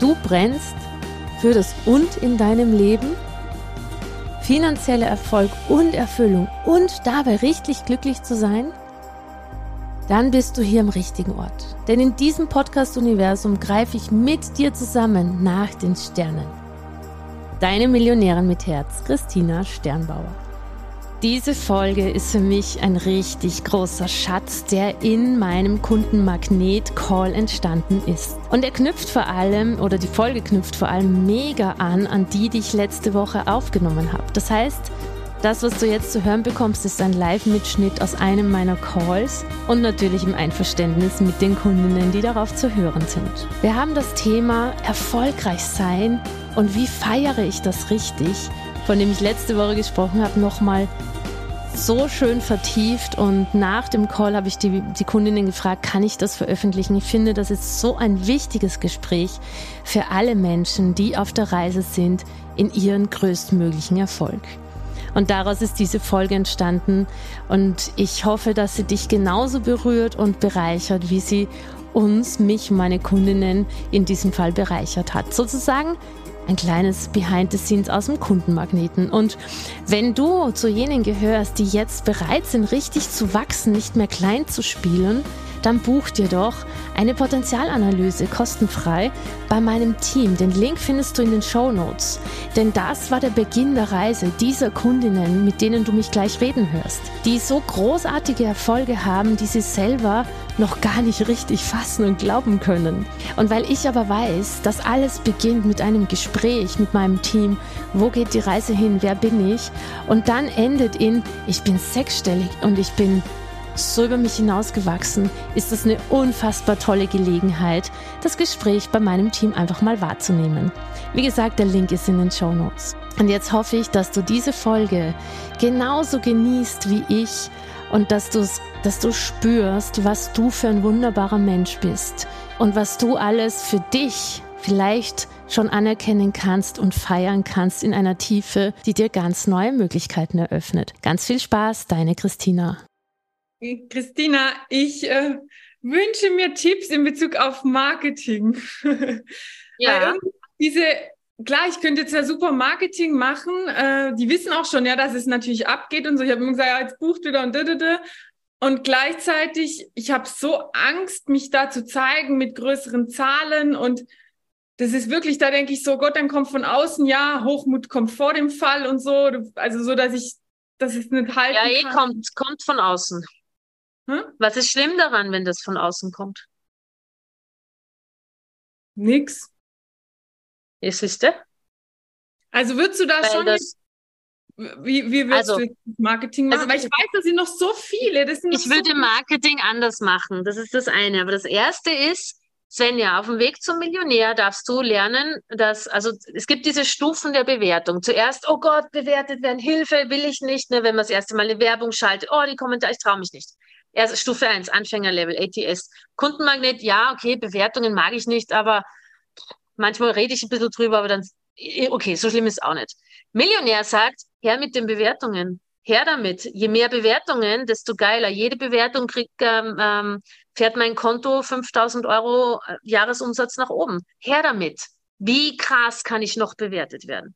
Du brennst für das Und in deinem Leben, finanzieller Erfolg und Erfüllung und dabei richtig glücklich zu sein? Dann bist du hier im richtigen Ort. Denn in diesem Podcast-Universum greife ich mit dir zusammen nach den Sternen. Deine Millionärin mit Herz, Christina Sternbauer. Diese Folge ist für mich ein richtig großer Schatz, der in meinem Kundenmagnet Call entstanden ist. Und er knüpft vor allem, oder die Folge knüpft vor allem mega an, an die, die ich letzte Woche aufgenommen habe. Das heißt, das, was du jetzt zu hören bekommst, ist ein Live-Mitschnitt aus einem meiner Calls und natürlich im Einverständnis mit den Kundinnen, die darauf zu hören sind. Wir haben das Thema erfolgreich sein und wie feiere ich das richtig, von dem ich letzte Woche gesprochen habe, nochmal so schön vertieft und nach dem Call habe ich die, die Kundinnen gefragt, kann ich das veröffentlichen? Ich finde, das ist so ein wichtiges Gespräch für alle Menschen, die auf der Reise sind in ihren größtmöglichen Erfolg. Und daraus ist diese Folge entstanden und ich hoffe, dass sie dich genauso berührt und bereichert, wie sie uns, mich, meine Kundinnen in diesem Fall bereichert hat. Sozusagen ein kleines Behind the Scenes aus dem Kundenmagneten. Und wenn du zu jenen gehörst, die jetzt bereit sind, richtig zu wachsen, nicht mehr klein zu spielen, dann buch dir doch eine Potenzialanalyse kostenfrei bei meinem Team. Den Link findest du in den Show Notes. Denn das war der Beginn der Reise dieser Kundinnen, mit denen du mich gleich reden hörst, die so großartige Erfolge haben, die sie selber noch gar nicht richtig fassen und glauben können. Und weil ich aber weiß, dass alles beginnt mit einem Gespräch mit meinem Team, wo geht die Reise hin, wer bin ich, und dann endet in, ich bin sechsstellig und ich bin so über mich hinausgewachsen, ist es eine unfassbar tolle Gelegenheit, das Gespräch bei meinem Team einfach mal wahrzunehmen. Wie gesagt, der Link ist in den Show Notes. Und jetzt hoffe ich, dass du diese Folge genauso genießt wie ich und dass, dass du spürst, was du für ein wunderbarer Mensch bist und was du alles für dich vielleicht schon anerkennen kannst und feiern kannst in einer Tiefe, die dir ganz neue Möglichkeiten eröffnet. Ganz viel Spaß, deine Christina. Christina, ich äh, wünsche mir Tipps in Bezug auf Marketing. Ja. diese, klar, ich könnte jetzt ja super Marketing machen. Äh, die wissen auch schon, ja, dass es natürlich abgeht und so. Ich habe immer gesagt, ja, jetzt bucht wieder und da, da, da. Und gleichzeitig, ich habe so Angst, mich da zu zeigen mit größeren Zahlen und das ist wirklich, da denke ich so, Gott, dann kommt von außen, ja, Hochmut kommt vor dem Fall und so. Also so, dass ich, das ist nicht halten Ja, eh kommt, kommt von außen. Hm? Was ist schlimm daran, wenn das von außen kommt? Nix. Ist es der? Also würdest du da Weil schon das, wie, wie willst also, du Marketing machen? Also Weil ich weiß, dass sie noch so viele. Das ich so würde Marketing anders machen. Das ist das eine. Aber das erste ist, Svenja, auf dem Weg zum Millionär darfst du lernen, dass, also es gibt diese Stufen der Bewertung. Zuerst, oh Gott, bewertet werden, Hilfe, will ich nicht, ne, wenn man das erste Mal eine Werbung schaltet, oh, die Kommentare, ich traue mich nicht. Erst Stufe 1, Anfängerlevel, ATS. Kundenmagnet, ja, okay, Bewertungen mag ich nicht, aber manchmal rede ich ein bisschen drüber, aber dann, okay, so schlimm ist auch nicht. Millionär sagt, her mit den Bewertungen. Her damit. Je mehr Bewertungen, desto geiler. Jede Bewertung kriegt, ähm, ähm, fährt mein Konto 5000 Euro äh, Jahresumsatz nach oben. Her damit. Wie krass kann ich noch bewertet werden?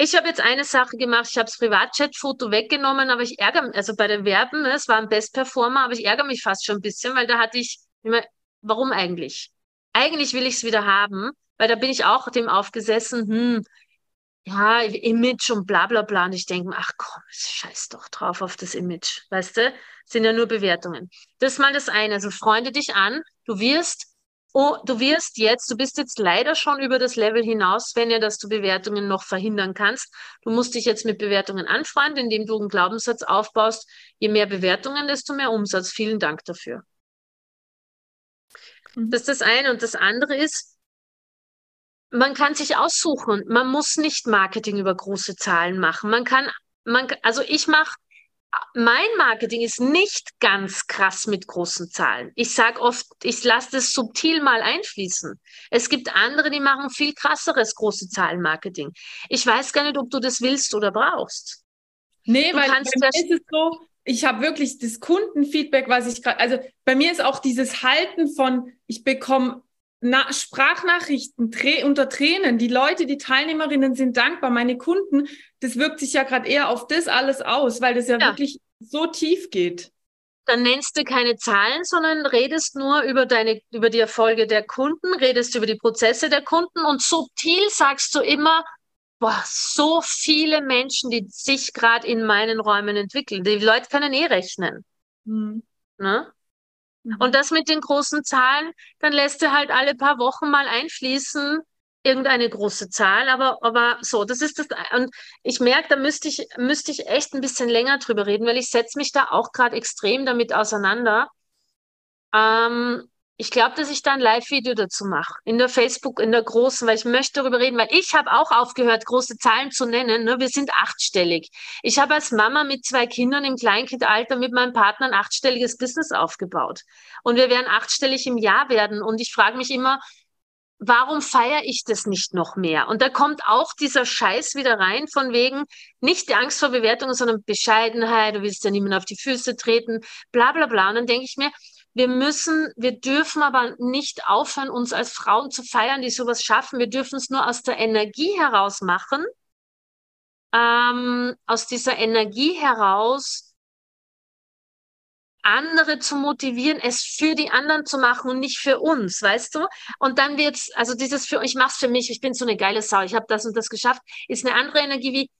Ich habe jetzt eine Sache gemacht, ich habe das Privatchat-Foto weggenommen, aber ich ärgere mich, also bei den Werben, es war ein Best-Performer, aber ich ärgere mich fast schon ein bisschen, weil da hatte ich immer, warum eigentlich? Eigentlich will ich es wieder haben, weil da bin ich auch dem aufgesessen, hm, ja, Image und bla bla bla. Und ich denke, ach komm, scheiß doch drauf auf das Image. Weißt du? Sind ja nur Bewertungen. Das ist mal das eine. Also freunde dich an. Du wirst, oh, du wirst jetzt, du bist jetzt leider schon über das Level hinaus, wenn ja, dass du Bewertungen noch verhindern kannst. Du musst dich jetzt mit Bewertungen anfreunden, indem du einen Glaubenssatz aufbaust. Je mehr Bewertungen, desto mehr Umsatz. Vielen Dank dafür. Mhm. Das ist das eine. Und das andere ist, man kann sich aussuchen. Man muss nicht Marketing über große Zahlen machen. Man kann, man, also ich mache, mein Marketing ist nicht ganz krass mit großen Zahlen. Ich sage oft, ich lasse das subtil mal einfließen. Es gibt andere, die machen viel krasseres große Zahlen Marketing. Ich weiß gar nicht, ob du das willst oder brauchst. Nee, du weil bei mir ist es so, ich habe wirklich das Kundenfeedback, was ich gerade, also bei mir ist auch dieses Halten von, ich bekomme na, Sprachnachrichten Trä unter Tränen. Die Leute, die Teilnehmerinnen sind dankbar. Meine Kunden, das wirkt sich ja gerade eher auf das alles aus, weil das ja, ja, wirklich so tief geht. Dann nennst du keine Zahlen, sondern redest nur über deine, über die Erfolge der Kunden, redest über die Prozesse der Kunden und subtil sagst du immer, boah, so viele Menschen, die sich gerade in meinen Räumen entwickeln. Die Leute können eh rechnen. Hm. Ne? Mhm. Und das mit den großen Zahlen, dann lässt er halt alle paar Wochen mal einfließen, irgendeine große Zahl, aber, aber so, das ist das. Und ich merke, da müsste ich, müsste ich echt ein bisschen länger drüber reden, weil ich setze mich da auch gerade extrem damit auseinander. Ähm, ich glaube, dass ich da ein Live-Video dazu mache. In der Facebook, in der großen, weil ich möchte darüber reden, weil ich habe auch aufgehört, große Zahlen zu nennen. Ne? Wir sind achtstellig. Ich habe als Mama mit zwei Kindern im Kleinkindalter mit meinem Partner ein achtstelliges Business aufgebaut. Und wir werden achtstellig im Jahr werden. Und ich frage mich immer, warum feiere ich das nicht noch mehr? Und da kommt auch dieser Scheiß wieder rein, von wegen nicht die Angst vor Bewertungen, sondern Bescheidenheit, du willst ja niemand auf die Füße treten, bla bla bla. Und dann denke ich mir, wir müssen, wir dürfen aber nicht aufhören, uns als Frauen zu feiern, die sowas schaffen. Wir dürfen es nur aus der Energie heraus machen. Ähm, aus dieser Energie heraus andere zu motivieren, es für die anderen zu machen und nicht für uns, weißt du? Und dann wird's, also dieses für, ich mach's für mich, ich bin so eine geile Sau, ich habe das und das geschafft, ist eine andere Energie wie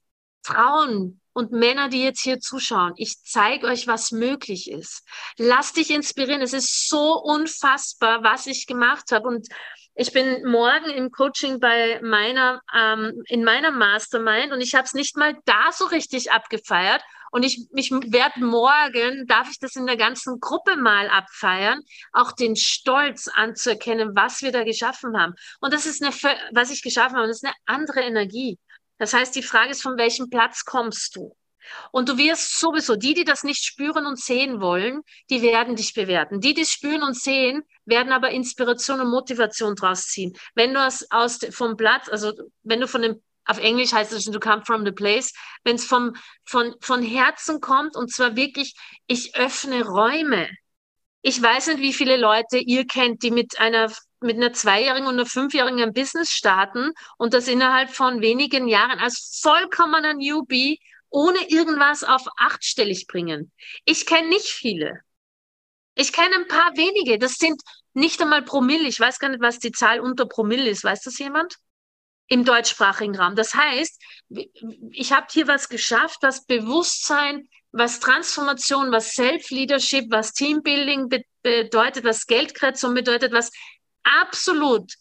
Frauen, und Männer, die jetzt hier zuschauen, ich zeige euch, was möglich ist. Lasst dich inspirieren. Es ist so unfassbar, was ich gemacht habe. Und ich bin morgen im Coaching bei meiner, ähm, in meiner Mastermind und ich habe es nicht mal da so richtig abgefeiert. Und ich, ich werde morgen, darf ich das in der ganzen Gruppe mal abfeiern, auch den Stolz anzuerkennen, was wir da geschaffen haben. Und das ist eine, was ich geschaffen habe, das ist eine andere Energie. Das heißt, die Frage ist, von welchem Platz kommst du? Und du wirst sowieso, die, die das nicht spüren und sehen wollen, die werden dich bewerten. Die, die es spüren und sehen, werden aber Inspiration und Motivation draus ziehen. Wenn du aus, aus vom Platz, also wenn du von dem, auf Englisch heißt es, du come from the place, wenn es vom, von, von Herzen kommt und zwar wirklich, ich öffne Räume. Ich weiß nicht, wie viele Leute ihr kennt, die mit einer mit einer Zweijährigen und einer Fünfjährigen ein Business starten und das innerhalb von wenigen Jahren als vollkommener Newbie ohne irgendwas auf achtstellig bringen. Ich kenne nicht viele. Ich kenne ein paar wenige. Das sind nicht einmal Promille. Ich weiß gar nicht, was die Zahl unter Promille ist. Weiß das jemand? Im deutschsprachigen Raum. Das heißt, ich habe hier was geschafft, was Bewusstsein, was Transformation, was Self-Leadership, was Teambuilding be bedeutet, was Geldkreation bedeutet, was absolut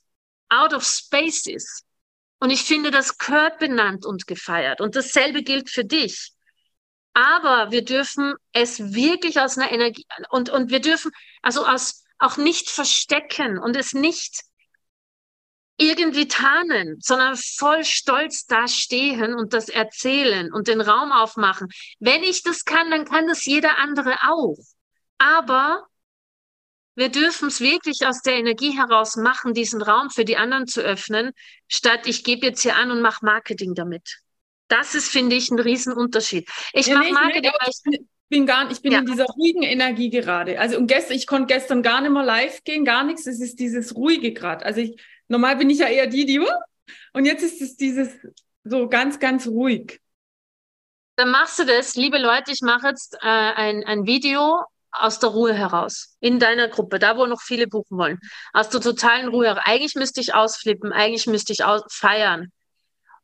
out of space ist. Und ich finde, das gehört benannt und gefeiert. Und dasselbe gilt für dich. Aber wir dürfen es wirklich aus einer Energie und, und wir dürfen also aus auch nicht verstecken und es nicht irgendwie tarnen, sondern voll stolz dastehen und das erzählen und den Raum aufmachen. Wenn ich das kann, dann kann das jeder andere auch. Aber wir dürfen es wirklich aus der Energie heraus machen, diesen Raum für die anderen zu öffnen, statt ich gebe jetzt hier an und mache Marketing damit. Das ist, finde ich, ein Riesenunterschied. Ich ja, mache nee, Marketing, ich bin gar, ich bin ja. in dieser ruhigen Energie gerade. Also und gestern, ich konnte gestern gar nicht mehr live gehen, gar nichts. Es ist dieses ruhige gerade. Also ich, normal bin ich ja eher die, die und jetzt ist es dieses so ganz, ganz ruhig. Dann machst du das, liebe Leute. Ich mache jetzt äh, ein, ein Video aus der Ruhe heraus, in deiner Gruppe, da wo noch viele buchen wollen, aus der totalen Ruhe heraus. Eigentlich müsste ich ausflippen, eigentlich müsste ich feiern.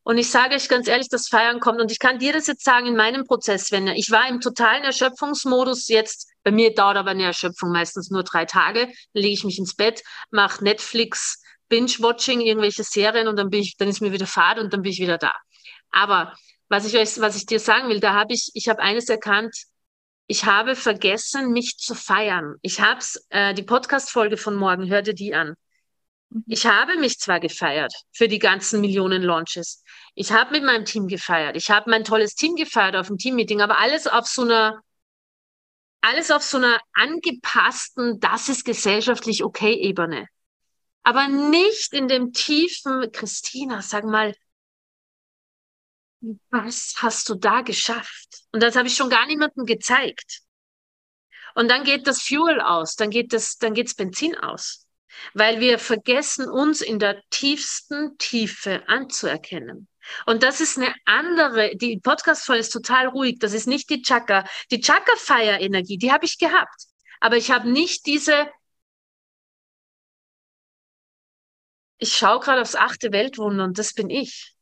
Und ich sage euch ganz ehrlich, das Feiern kommt. Und ich kann dir das jetzt sagen in meinem Prozess, wenn ich war im totalen Erschöpfungsmodus jetzt. Bei mir dauert aber eine Erschöpfung meistens nur drei Tage. Dann lege ich mich ins Bett, mache Netflix, Binge-Watching, irgendwelche Serien und dann bin ich, dann ist mir wieder Fahrt und dann bin ich wieder da. Aber was ich euch, was ich dir sagen will, da habe ich, ich habe eines erkannt. Ich habe vergessen, mich zu feiern. Ich habe äh, die Podcast-Folge von morgen, hörte die an. Mhm. Ich habe mich zwar gefeiert für die ganzen Millionen Launches. Ich habe mit meinem Team gefeiert. Ich habe mein tolles Team gefeiert auf dem Teammeeting, aber alles auf so einer, alles auf so einer angepassten, das ist gesellschaftlich okay Ebene. Aber nicht in dem tiefen, Christina, sag mal, was hast du da geschafft? Und das habe ich schon gar niemandem gezeigt. Und dann geht das Fuel aus, dann geht das, dann geht's Benzin aus weil wir vergessen, uns in der tiefsten Tiefe anzuerkennen. Und das ist eine andere, die Podcast-Folge ist total ruhig, das ist nicht die Chakra. Die Chakra-Feier-Energie, die habe ich gehabt. Aber ich habe nicht diese, ich schaue gerade aufs achte Weltwunder und das bin ich.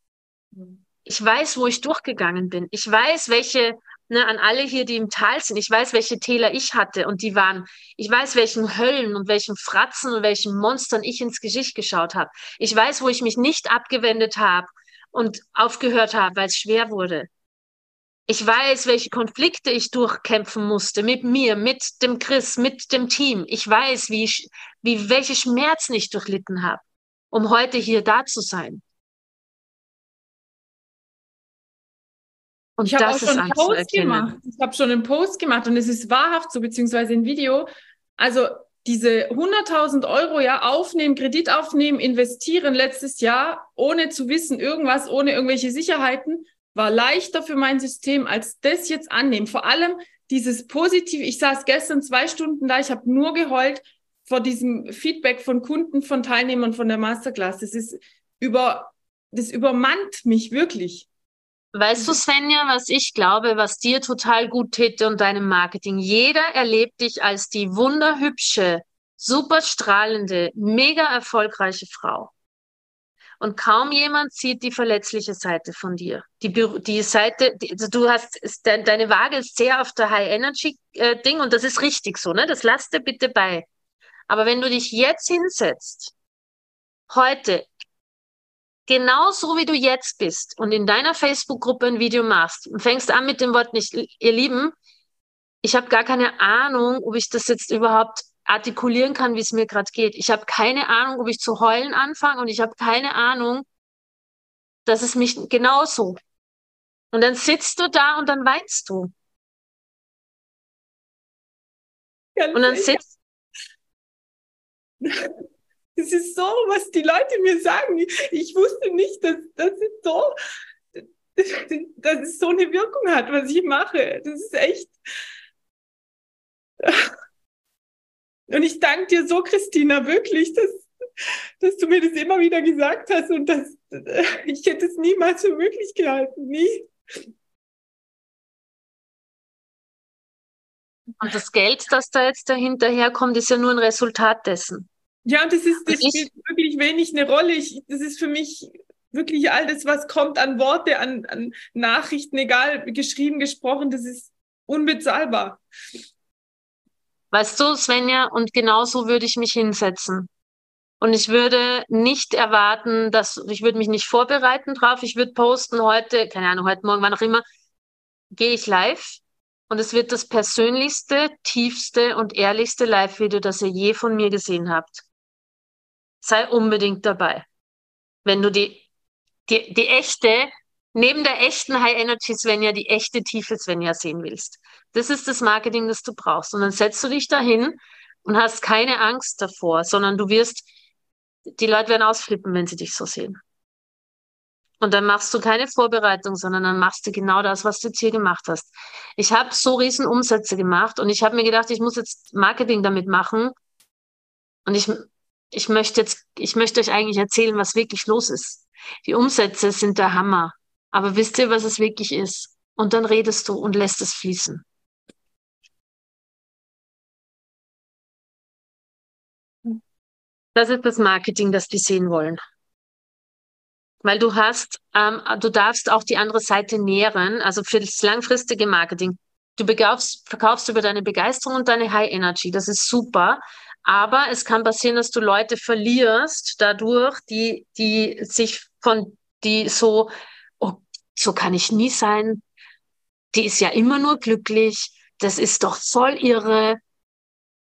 Ich weiß, wo ich durchgegangen bin. Ich weiß, welche ne, an alle hier, die im Tal sind. Ich weiß, welche Täler ich hatte und die waren, ich weiß, welchen Höllen und welchen Fratzen und welchen Monstern ich ins Gesicht geschaut habe. Ich weiß, wo ich mich nicht abgewendet habe und aufgehört habe, weil es schwer wurde. Ich weiß, welche Konflikte ich durchkämpfen musste mit mir, mit dem Chris, mit dem Team. Ich weiß, wie ich, wie welche Schmerzen ich durchlitten habe, um heute hier da zu sein. Und ich habe auch schon einen Post gemacht. Ich habe schon einen Post gemacht und es ist wahrhaft so, beziehungsweise ein Video. Also diese 100.000 Euro ja aufnehmen, Kredit aufnehmen, investieren letztes Jahr, ohne zu wissen irgendwas, ohne irgendwelche Sicherheiten, war leichter für mein System als das jetzt annehmen. Vor allem dieses Positive. Ich saß gestern zwei Stunden da, ich habe nur geheult vor diesem Feedback von Kunden, von Teilnehmern von der Masterclass. Das ist über, das übermannt mich wirklich. Weißt du, Svenja, was ich glaube, was dir total gut täte und deinem Marketing? Jeder erlebt dich als die wunderhübsche, super strahlende, mega erfolgreiche Frau. Und kaum jemand sieht die verletzliche Seite von dir. Die, die Seite, die, also du hast, ist, de, deine Waage ist sehr auf der High-Energy-Ding äh, und das ist richtig so, ne? Das lass dir bitte bei. Aber wenn du dich jetzt hinsetzt, heute genauso wie du jetzt bist und in deiner Facebook-Gruppe ein Video machst und fängst an mit dem Wort nicht, ihr Lieben, ich habe gar keine Ahnung, ob ich das jetzt überhaupt artikulieren kann, wie es mir gerade geht. Ich habe keine Ahnung, ob ich zu heulen anfange und ich habe keine Ahnung, dass es mich genauso. Und dann sitzt du da und dann weinst du. Ganz und dann sitzt Das ist so, was die Leute mir sagen. Ich wusste nicht, dass das so, dass es so eine Wirkung hat, was ich mache. Das ist echt. Und ich danke dir so, Christina, wirklich, dass, dass du mir das immer wieder gesagt hast und dass ich hätte es niemals für möglich gehalten. Nie. Und das Geld, das da jetzt dahinterher kommt, ist ja nur ein Resultat dessen. Ja, und das ist, das spielt wirklich wenig eine Rolle. Ich, das ist für mich wirklich all das, was kommt an Worte, an, an Nachrichten, egal, geschrieben, gesprochen, das ist unbezahlbar. Weißt du, Svenja, und genauso würde ich mich hinsetzen. Und ich würde nicht erwarten, dass, ich würde mich nicht vorbereiten drauf. Ich würde posten heute, keine Ahnung, heute Morgen, wann auch immer, gehe ich live. Und es wird das persönlichste, tiefste und ehrlichste Live-Video, das ihr je von mir gesehen habt sei unbedingt dabei. Wenn du die, die, die echte, neben der echten High Energy Svenja, die echte tiefe Svenja sehen willst. Das ist das Marketing, das du brauchst. Und dann setzt du dich dahin und hast keine Angst davor, sondern du wirst, die Leute werden ausflippen, wenn sie dich so sehen. Und dann machst du keine Vorbereitung, sondern dann machst du genau das, was du jetzt hier gemacht hast. Ich habe so riesen Umsätze gemacht und ich habe mir gedacht, ich muss jetzt Marketing damit machen. Und ich ich möchte jetzt, ich möchte euch eigentlich erzählen, was wirklich los ist. Die Umsätze sind der Hammer. Aber wisst ihr, was es wirklich ist? Und dann redest du und lässt es fließen. Das ist das Marketing, das die sehen wollen. weil du hast, ähm, du darfst auch die andere Seite nähren, also für das langfristige Marketing. Du verkaufst, verkaufst über deine Begeisterung und deine High Energy. Das ist super. Aber es kann passieren, dass du Leute verlierst dadurch, die, die sich von, die so, oh, so kann ich nie sein. Die ist ja immer nur glücklich. Das ist doch voll irre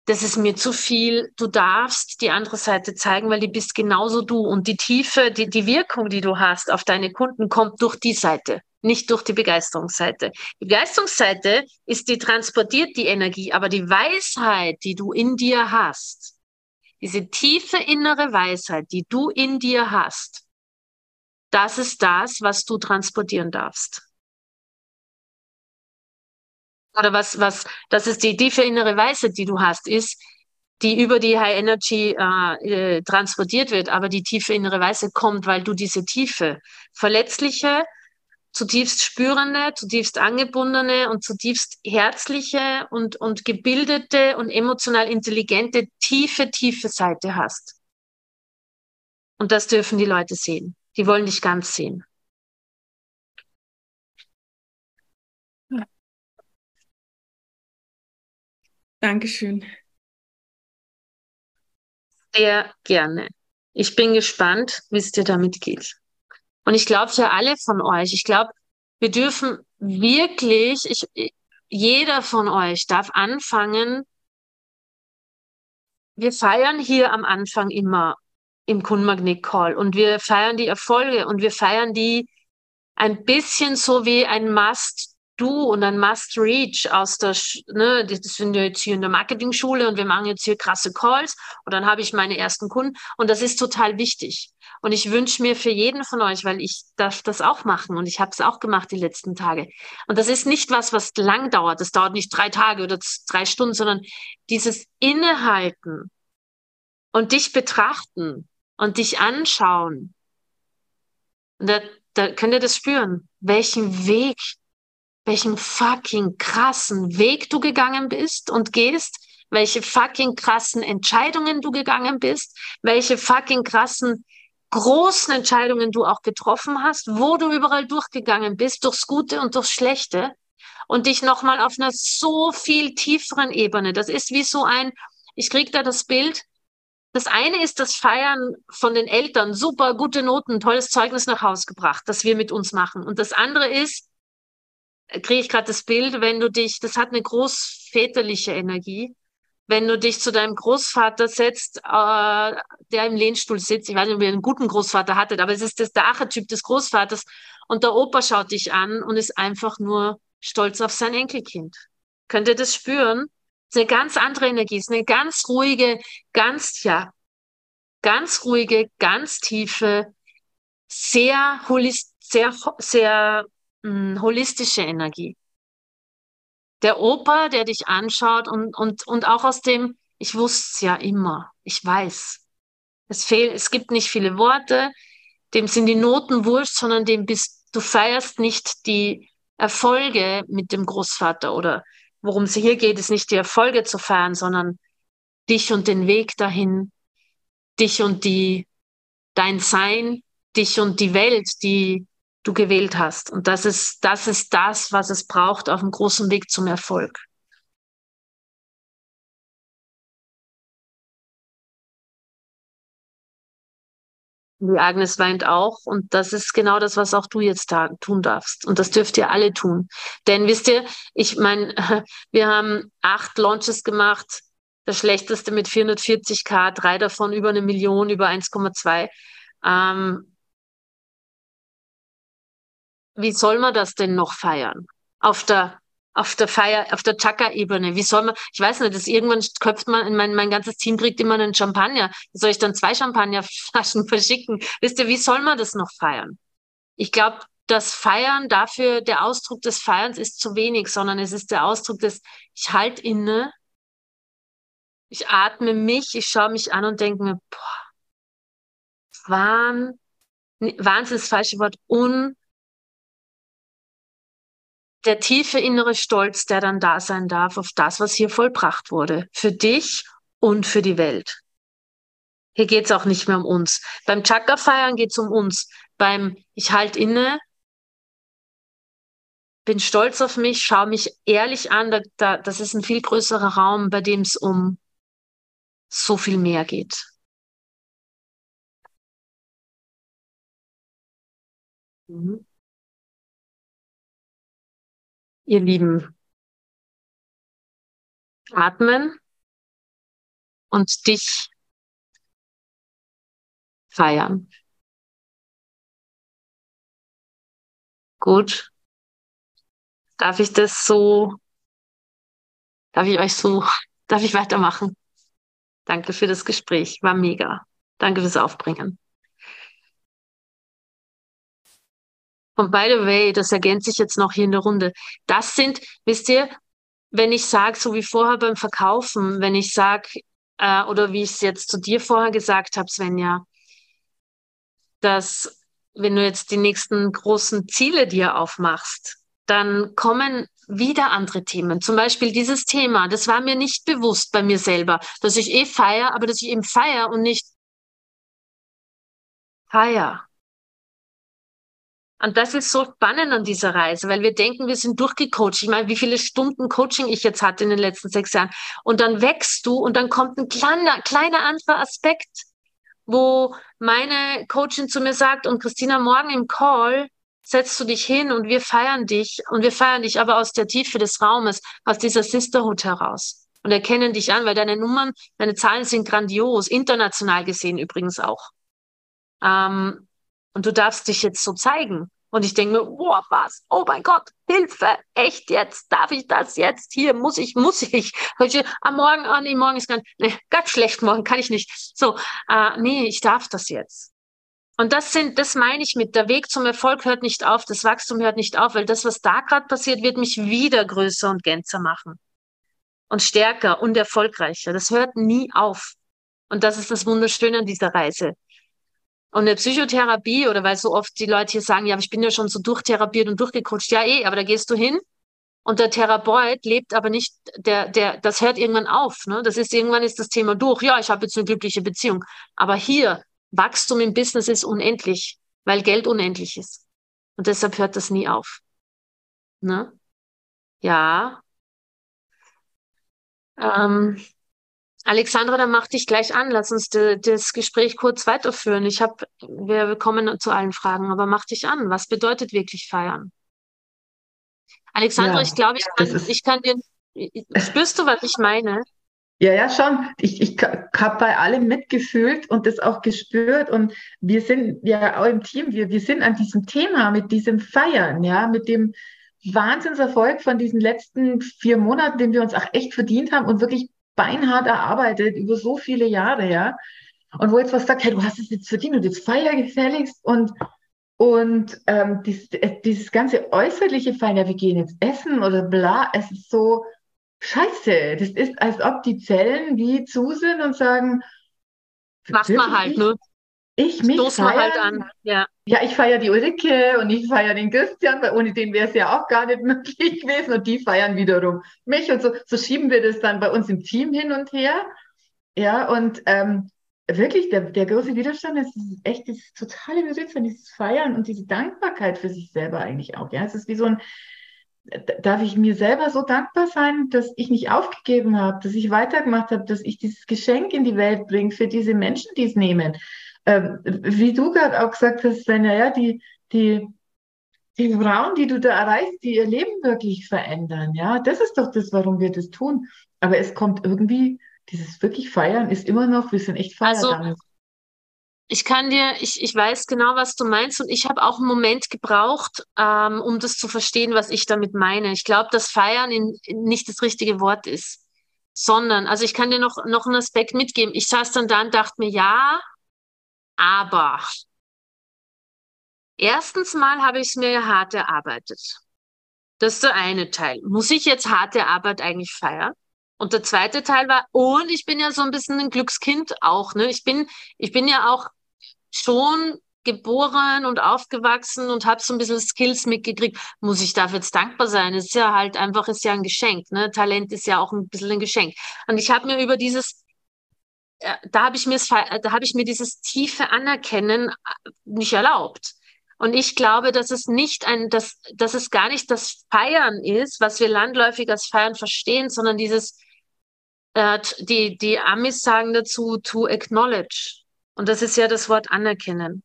das ist mir zu viel. Du darfst die andere Seite zeigen, weil die bist genauso du. Und die Tiefe, die, die Wirkung, die du hast auf deine Kunden, kommt durch die Seite, nicht durch die Begeisterungsseite. Die Begeisterungsseite ist, die transportiert die Energie, aber die Weisheit, die du in dir hast, diese tiefe innere Weisheit, die du in dir hast, das ist das, was du transportieren darfst oder was, was, das ist die tiefe innere Weisheit, die du hast, ist, die über die High Energy äh, äh, transportiert wird, aber die tiefe innere Weisheit kommt, weil du diese tiefe, verletzliche, zutiefst spürende, zutiefst angebundene und zutiefst herzliche und, und gebildete und emotional intelligente, tiefe, tiefe Seite hast. Und das dürfen die Leute sehen. Die wollen dich ganz sehen. Dankeschön. Sehr gerne. Ich bin gespannt, wie es dir damit geht. Und ich glaube für alle von euch, ich glaube, wir dürfen wirklich, ich, jeder von euch darf anfangen. Wir feiern hier am Anfang immer im Kundenmagnet Call und wir feiern die Erfolge und wir feiern die ein bisschen so wie ein Must du und ein Must Reach aus der, ne, das sind wir jetzt hier in der Marketing-Schule und wir machen jetzt hier krasse Calls und dann habe ich meine ersten Kunden und das ist total wichtig. Und ich wünsche mir für jeden von euch, weil ich darf das auch machen und ich habe es auch gemacht die letzten Tage. Und das ist nicht was, was lang dauert. Das dauert nicht drei Tage oder drei Stunden, sondern dieses Innehalten und dich betrachten und dich anschauen. Und da, da könnt ihr das spüren, welchen Weg welchen fucking krassen Weg du gegangen bist und gehst, welche fucking krassen Entscheidungen du gegangen bist, welche fucking krassen großen Entscheidungen du auch getroffen hast, wo du überall durchgegangen bist, durchs Gute und durchs Schlechte und dich nochmal auf einer so viel tieferen Ebene. Das ist wie so ein, ich krieg da das Bild. Das eine ist das Feiern von den Eltern, super, gute Noten, tolles Zeugnis nach Hause gebracht, das wir mit uns machen. Und das andere ist, kriege ich gerade das Bild, wenn du dich, das hat eine großväterliche Energie, wenn du dich zu deinem Großvater setzt, äh, der im Lehnstuhl sitzt, ich weiß nicht, ob ihr einen guten Großvater hattet, aber es ist das, der Archetyp des Großvaters und der Opa schaut dich an und ist einfach nur stolz auf sein Enkelkind. Könnt ihr das spüren? Es ist eine ganz andere Energie, ist eine ganz ruhige, ganz, ja, ganz ruhige, ganz tiefe, sehr holist, sehr, sehr mh, holistische Energie. Der Opa, der dich anschaut und, und, und auch aus dem, ich wusste es ja immer, ich weiß. Es fehlt, es gibt nicht viele Worte, dem sind die Noten wurscht, sondern dem bist, du feierst nicht die Erfolge mit dem Großvater oder worum es hier geht, ist nicht die Erfolge zu feiern, sondern dich und den Weg dahin, dich und die, dein Sein, dich und die Welt, die, du gewählt hast. Und das ist, das ist das, was es braucht auf dem großen Weg zum Erfolg. Die Agnes weint auch und das ist genau das, was auch du jetzt da, tun darfst. Und das dürft ihr alle tun. Denn wisst ihr, ich meine, wir haben acht Launches gemacht, das schlechteste mit 440k, drei davon über eine Million, über 1,2. Ähm, wie soll man das denn noch feiern? Auf der auf der Feier, auf der Chaka-Ebene. Wie soll man, ich weiß nicht, dass irgendwann köpft man, mein, mein ganzes Team kriegt immer einen Champagner. Soll ich dann zwei Champagnerflaschen verschicken? Wisst ihr, wie soll man das noch feiern? Ich glaube, das Feiern dafür, der Ausdruck des Feierns ist zu wenig, sondern es ist der Ausdruck des, ich halt inne, ich atme mich, ich schaue mich an und denke mir, boah, Wahn, Wahnsinn ist das falsche Wort, un, der tiefe innere Stolz, der dann da sein darf auf das, was hier vollbracht wurde. Für dich und für die Welt. Hier geht es auch nicht mehr um uns. Beim Chakra-Feiern geht es um uns. beim Ich halt inne, bin stolz auf mich, schaue mich ehrlich an. Da, da, das ist ein viel größerer Raum, bei dem es um so viel mehr geht. Mhm. Ihr Lieben, atmen und dich feiern. Gut. Darf ich das so, darf ich euch so, darf ich weitermachen? Danke für das Gespräch, war mega. Danke fürs Aufbringen. Und by the way, das ergänzt sich jetzt noch hier in der Runde. Das sind, wisst ihr, wenn ich sage, so wie vorher beim Verkaufen, wenn ich sage, äh, oder wie ich es jetzt zu dir vorher gesagt habe, Svenja, dass wenn du jetzt die nächsten großen Ziele dir aufmachst, dann kommen wieder andere Themen. Zum Beispiel dieses Thema, das war mir nicht bewusst bei mir selber, dass ich eh feier, aber dass ich eben feier und nicht feier. Und das ist so spannend an dieser Reise, weil wir denken, wir sind durchgecoacht. Ich meine, wie viele Stunden Coaching ich jetzt hatte in den letzten sechs Jahren. Und dann wächst du und dann kommt ein kleiner, kleiner anderer Aspekt, wo meine Coachin zu mir sagt, und Christina, morgen im Call setzt du dich hin und wir feiern dich. Und wir feiern dich aber aus der Tiefe des Raumes, aus dieser Sisterhood heraus. Und erkennen dich an, weil deine Nummern, deine Zahlen sind grandios, international gesehen übrigens auch. Ähm, und du darfst dich jetzt so zeigen. Und ich denke mir, boah, was? Oh mein Gott, Hilfe! Echt jetzt? Darf ich das jetzt? Hier muss ich, muss ich. Am Morgen, ah, nee, morgen ist ganz, nee, ganz schlecht, morgen kann ich nicht. So, äh, nee, ich darf das jetzt. Und das sind, das meine ich mit, der Weg zum Erfolg hört nicht auf, das Wachstum hört nicht auf, weil das, was da gerade passiert, wird mich wieder größer und gänzer machen. Und stärker und erfolgreicher. Das hört nie auf. Und das ist das Wunderschöne an dieser Reise. Und eine Psychotherapie oder weil so oft die Leute hier sagen, ja, ich bin ja schon so durchtherapiert und durchgecoacht. Ja, eh, aber da gehst du hin und der Therapeut lebt aber nicht, der, der, das hört irgendwann auf. Ne? Das ist irgendwann ist das Thema durch. Ja, ich habe jetzt eine glückliche Beziehung. Aber hier, Wachstum im Business ist unendlich, weil Geld unendlich ist. Und deshalb hört das nie auf. Ne? Ja. Ähm, Alexandra, dann mach dich gleich an. Lass uns de, das Gespräch kurz weiterführen. Ich habe, wir kommen zu allen Fragen, aber mach dich an. Was bedeutet wirklich feiern? Alexandra, ja, ich glaube, ich kann, ich kann dir, spürst du, was ich meine? Ja, ja, schon. Ich, ich habe bei allem mitgefühlt und das auch gespürt. Und wir sind ja auch im Team, wir, wir sind an diesem Thema mit diesem Feiern, ja, mit dem Wahnsinnserfolg von diesen letzten vier Monaten, den wir uns auch echt verdient haben und wirklich beinhart erarbeitet über so viele Jahre, ja. Und wo jetzt was sagt, hey, du hast es jetzt verdient und jetzt feier gefälligst und und ähm, dieses, äh, dieses ganze äußerliche Feiern, ja, wir gehen jetzt essen oder bla, es ist so scheiße. Das ist, als ob die Zellen wie zu sind und sagen, mach mal halt, ne? Ich mich Stoß mal halt an, ja. Ja, ich feiere die Ulrike und ich feiere den Christian, weil ohne den wäre es ja auch gar nicht möglich gewesen und die feiern wiederum mich und so, so schieben wir das dann bei uns im Team hin und her. Ja, und ähm, wirklich, der, der große Widerstand ist, ist echt das totale Besitzen, dieses Feiern und diese Dankbarkeit für sich selber eigentlich auch. Ja, es ist wie so ein, darf ich mir selber so dankbar sein, dass ich nicht aufgegeben habe, dass ich weitergemacht habe, dass ich dieses Geschenk in die Welt bringe für diese Menschen, die es nehmen ähm, wie du gerade auch gesagt hast, Svenja, ja, die, die, die Frauen, die du da erreichst, die ihr Leben wirklich verändern, ja, das ist doch das, warum wir das tun. Aber es kommt irgendwie, dieses wirklich Feiern ist immer noch, wir sind echt Feier also, Ich kann dir, ich, ich weiß genau, was du meinst und ich habe auch einen Moment gebraucht, ähm, um das zu verstehen, was ich damit meine. Ich glaube, dass Feiern in, in nicht das richtige Wort ist, sondern, also ich kann dir noch, noch einen Aspekt mitgeben. Ich saß dann da und dachte mir, ja, aber erstens mal habe ich es mir hart erarbeitet. Das ist der eine Teil. Muss ich jetzt harte Arbeit eigentlich feiern? Und der zweite Teil war, und ich bin ja so ein bisschen ein Glückskind auch, ne? Ich bin, ich bin ja auch schon geboren und aufgewachsen und habe so ein bisschen Skills mitgekriegt. Muss ich dafür jetzt dankbar sein? Es ist ja halt einfach, ist ja ein Geschenk, ne? Talent ist ja auch ein bisschen ein Geschenk. Und ich habe mir über dieses da habe ich mir da habe ich mir dieses tiefe Anerkennen äh, nicht erlaubt. Und ich glaube, dass es nicht ein, dass, dass es gar nicht das Feiern ist, was wir landläufig als Feiern verstehen, sondern dieses, äh, die, die Amis sagen dazu, to acknowledge. Und das ist ja das Wort anerkennen.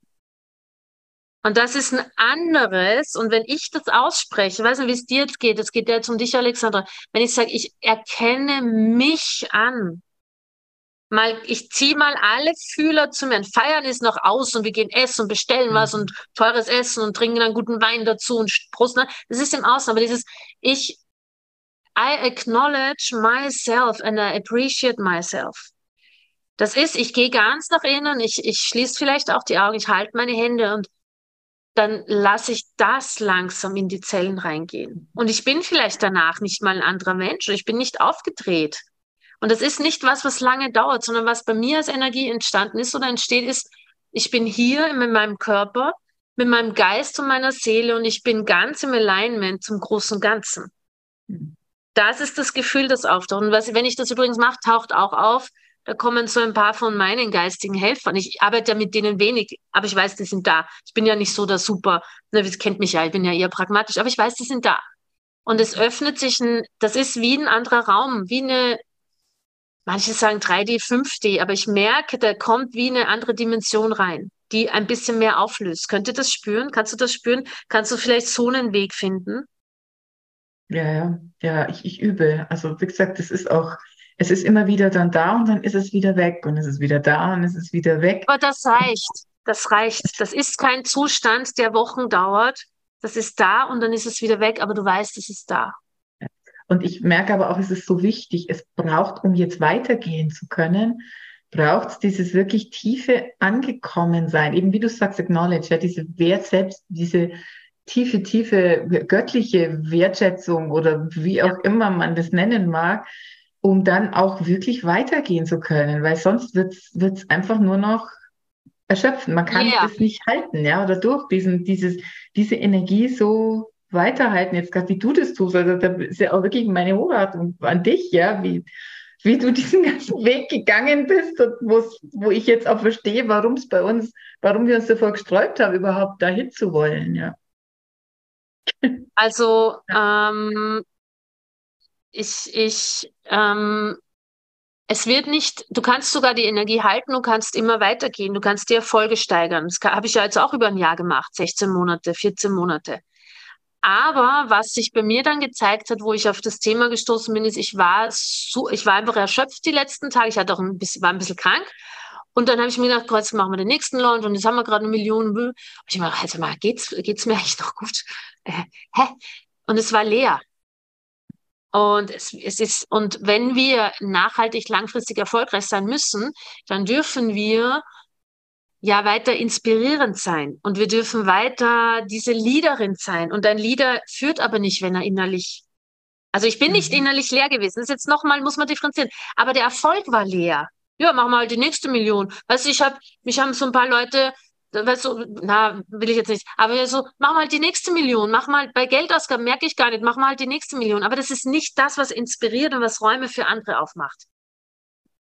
Und das ist ein anderes. Und wenn ich das ausspreche, weiß nicht, wie es dir jetzt geht, es geht ja jetzt um dich, Alexandra. Wenn ich sage, ich erkenne mich an, mal, ich ziehe mal alle Fühler zu mir. Feiern ist noch aus und wir gehen essen und bestellen was mhm. und teures Essen und trinken dann guten Wein dazu und Prost. Ne? Das ist im Außen. Aber dieses, ich, I acknowledge myself and I appreciate myself. Das ist, ich gehe ganz nach innen, ich, ich schließe vielleicht auch die Augen, ich halte meine Hände und dann lasse ich das langsam in die Zellen reingehen. Und ich bin vielleicht danach nicht mal ein anderer Mensch und ich bin nicht aufgedreht. Und das ist nicht was, was lange dauert, sondern was bei mir als Energie entstanden ist oder entsteht, ist, ich bin hier mit meinem Körper, mit meinem Geist und meiner Seele und ich bin ganz im Alignment zum großen Ganzen. Das ist das Gefühl, das auftaucht. Und was, wenn ich das übrigens mache, taucht auch auf, da kommen so ein paar von meinen geistigen Helfern. Ich arbeite ja mit denen wenig, aber ich weiß, die sind da. Ich bin ja nicht so der Super, ne, ihr kennt mich ja, ich bin ja eher pragmatisch, aber ich weiß, die sind da. Und es öffnet sich ein, das ist wie ein anderer Raum, wie eine, manche sagen 3D, 5D, aber ich merke, da kommt wie eine andere Dimension rein, die ein bisschen mehr auflöst. Könnt ihr das spüren? Kannst du das spüren? Kannst du vielleicht so einen Weg finden? Ja, ja, ja, ich, ich übe. Also wie gesagt, das ist auch, es ist immer wieder dann da und dann ist es wieder weg und es ist wieder da und es ist wieder weg. Aber das reicht. Das reicht. Das ist kein Zustand, der Wochen dauert. Das ist da und dann ist es wieder weg, aber du weißt, es ist da. Und ich merke aber auch, es ist so wichtig, es braucht, um jetzt weitergehen zu können, braucht es dieses wirklich tiefe Angekommensein, eben wie du sagst, Acknowledge, ja, diese Wert selbst, diese tiefe, tiefe göttliche Wertschätzung oder wie auch immer man das nennen mag, um dann auch wirklich weitergehen zu können, weil sonst wird es einfach nur noch erschöpfen. Man kann yeah. das nicht halten, ja, oder durch diesen, dieses, diese Energie so weiterhalten, jetzt gerade wie du das tust. Also da ist ja auch wirklich meine Hochachtung an dich, ja, wie, wie du diesen ganzen Weg gegangen bist und wo ich jetzt auch verstehe, warum es bei uns, warum wir uns davor gesträubt haben, überhaupt dahin zu wollen, ja. Also ähm, ich, ich, ähm, es wird nicht, du kannst sogar die Energie halten, du kannst immer weitergehen, du kannst die Erfolge steigern. Das habe ich ja jetzt auch über ein Jahr gemacht, 16 Monate, 14 Monate. Aber was sich bei mir dann gezeigt hat, wo ich auf das Thema gestoßen bin, ist, ich war so, ich war einfach erschöpft die letzten Tage. Ich hatte auch ein bisschen, war ein bisschen krank. Und dann habe ich mir gedacht, jetzt machen wir den nächsten Launch und jetzt haben wir gerade eine Million. Und ich mir gedacht, mal, geht's, geht's mir eigentlich noch gut? Äh, hä? Und es war leer. Und es, es ist, und wenn wir nachhaltig langfristig erfolgreich sein müssen, dann dürfen wir ja weiter inspirierend sein und wir dürfen weiter diese Leaderin sein. Und ein Leader führt aber nicht, wenn er innerlich, also ich bin nicht mhm. innerlich leer gewesen. Das ist jetzt nochmal, muss man differenzieren. Aber der Erfolg war leer. Ja, machen wir halt die nächste Million. Weißt du, ich habe, mich haben so ein paar Leute weißt du, na, will ich jetzt nicht, aber so, mach mal die nächste Million, mach mal, bei Geldausgaben merke ich gar nicht, mach mal die nächste Million. Aber das ist nicht das, was inspiriert und was Räume für andere aufmacht.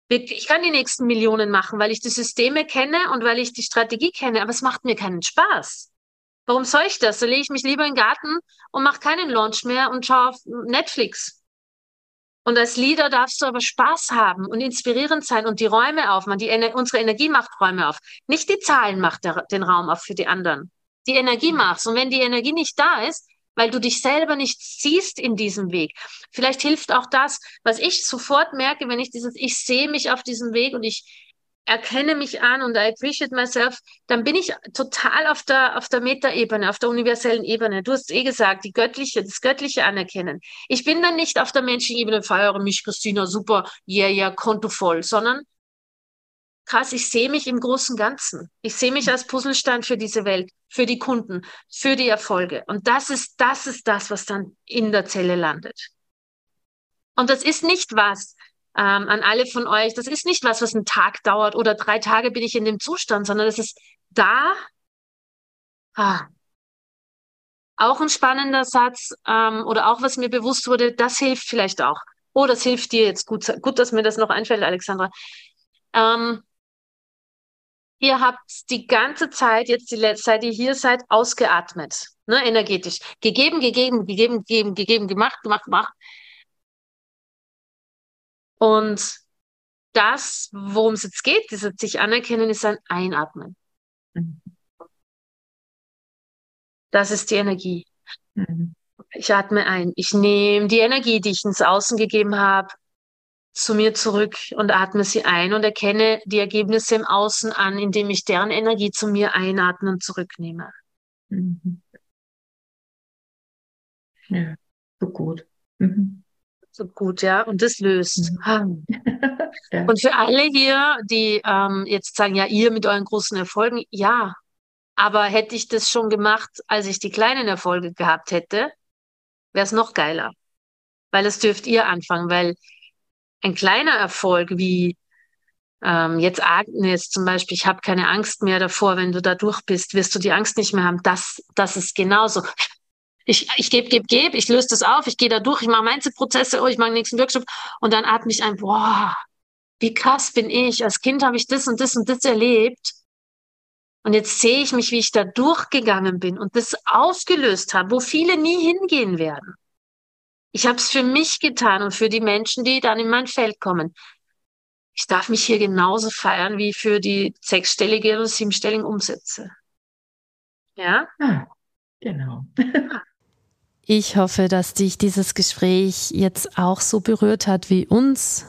Ich kann die nächsten Millionen machen, weil ich die Systeme kenne und weil ich die Strategie kenne, aber es macht mir keinen Spaß. Warum soll ich das? Da lege ich mich lieber in den Garten und mache keinen Launch mehr und schaue auf Netflix. Und als Leader darfst du aber Spaß haben und inspirierend sein und die Räume aufmachen. Die, unsere Energie macht Räume auf. Nicht die Zahlen macht der, den Raum auf für die anderen. Die Energie mhm. macht's. Und wenn die Energie nicht da ist, weil du dich selber nicht siehst in diesem Weg. Vielleicht hilft auch das, was ich sofort merke, wenn ich dieses, ich sehe mich auf diesem Weg und ich erkenne mich an und I appreciate myself, dann bin ich total auf der, auf der Metaebene, auf der universellen Ebene. Du hast eh gesagt, die göttliche, das göttliche Anerkennen. Ich bin dann nicht auf der menschlichen Ebene, feiere mich, Christina, super, yeah, yeah, Konto voll, sondern krass, ich sehe mich im großen Ganzen. Ich sehe mich als Puzzlestein für diese Welt, für die Kunden, für die Erfolge. Und das ist, das ist das, was dann in der Zelle landet. Und das ist nicht was, ähm, an alle von euch, das ist nicht was, was einen Tag dauert oder drei Tage bin ich in dem Zustand, sondern das ist da. Ah. Auch ein spannender Satz ähm, oder auch was mir bewusst wurde, das hilft vielleicht auch. Oh, das hilft dir jetzt gut. Gut, dass mir das noch einfällt, Alexandra. Ähm, ihr habt die ganze Zeit, jetzt die letzte Zeit, die ihr hier seid, ausgeatmet, ne, energetisch. Gegeben, gegeben, gegeben, gegeben, gegeben, gemacht, gemacht, gemacht. Und das, worum es jetzt geht, dieses sich anerkennen, ist ein Einatmen. Mhm. Das ist die Energie. Mhm. Ich atme ein. Ich nehme die Energie, die ich ins Außen gegeben habe, zu mir zurück und atme sie ein und erkenne die Ergebnisse im Außen an, indem ich deren Energie zu mir einatme und zurücknehme. Mhm. Ja, so gut. Mhm. So gut, ja. Und das löst. Mhm. ja. Und für alle hier, die ähm, jetzt sagen, ja, ihr mit euren großen Erfolgen, ja. Aber hätte ich das schon gemacht, als ich die kleinen Erfolge gehabt hätte, wäre es noch geiler. Weil das dürft ihr anfangen, weil ein kleiner Erfolg wie ähm, jetzt Agnes zum Beispiel, ich habe keine Angst mehr davor, wenn du da durch bist, wirst du die Angst nicht mehr haben. Das, das ist genauso. Ich, ich gebe, gebe, gebe, ich löse das auf, ich gehe da durch, ich mache Mindset-Prozesse, oh, ich mache den nächsten Workshop und dann atme ich ein, boah, wie krass bin ich. Als Kind habe ich das und das und das erlebt. Und jetzt sehe ich mich, wie ich da durchgegangen bin und das aufgelöst habe, wo viele nie hingehen werden. Ich habe es für mich getan und für die Menschen, die dann in mein Feld kommen. Ich darf mich hier genauso feiern wie für die sechsstellige oder siebenstelligen Umsätze. Ja? Ah, genau. ich hoffe, dass dich dieses Gespräch jetzt auch so berührt hat wie uns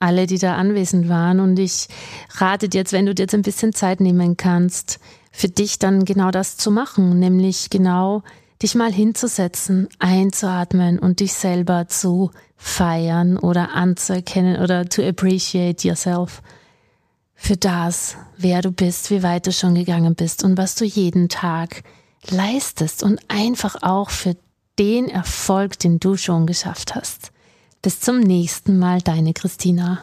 alle, die da anwesend waren. Und ich rate dir jetzt, wenn du dir jetzt ein bisschen Zeit nehmen kannst, für dich dann genau das zu machen, nämlich genau dich mal hinzusetzen, einzuatmen und dich selber zu feiern oder anzuerkennen oder to appreciate yourself für das, wer du bist, wie weit du schon gegangen bist und was du jeden Tag leistest und einfach auch für den Erfolg, den du schon geschafft hast. Bis zum nächsten Mal, deine Christina.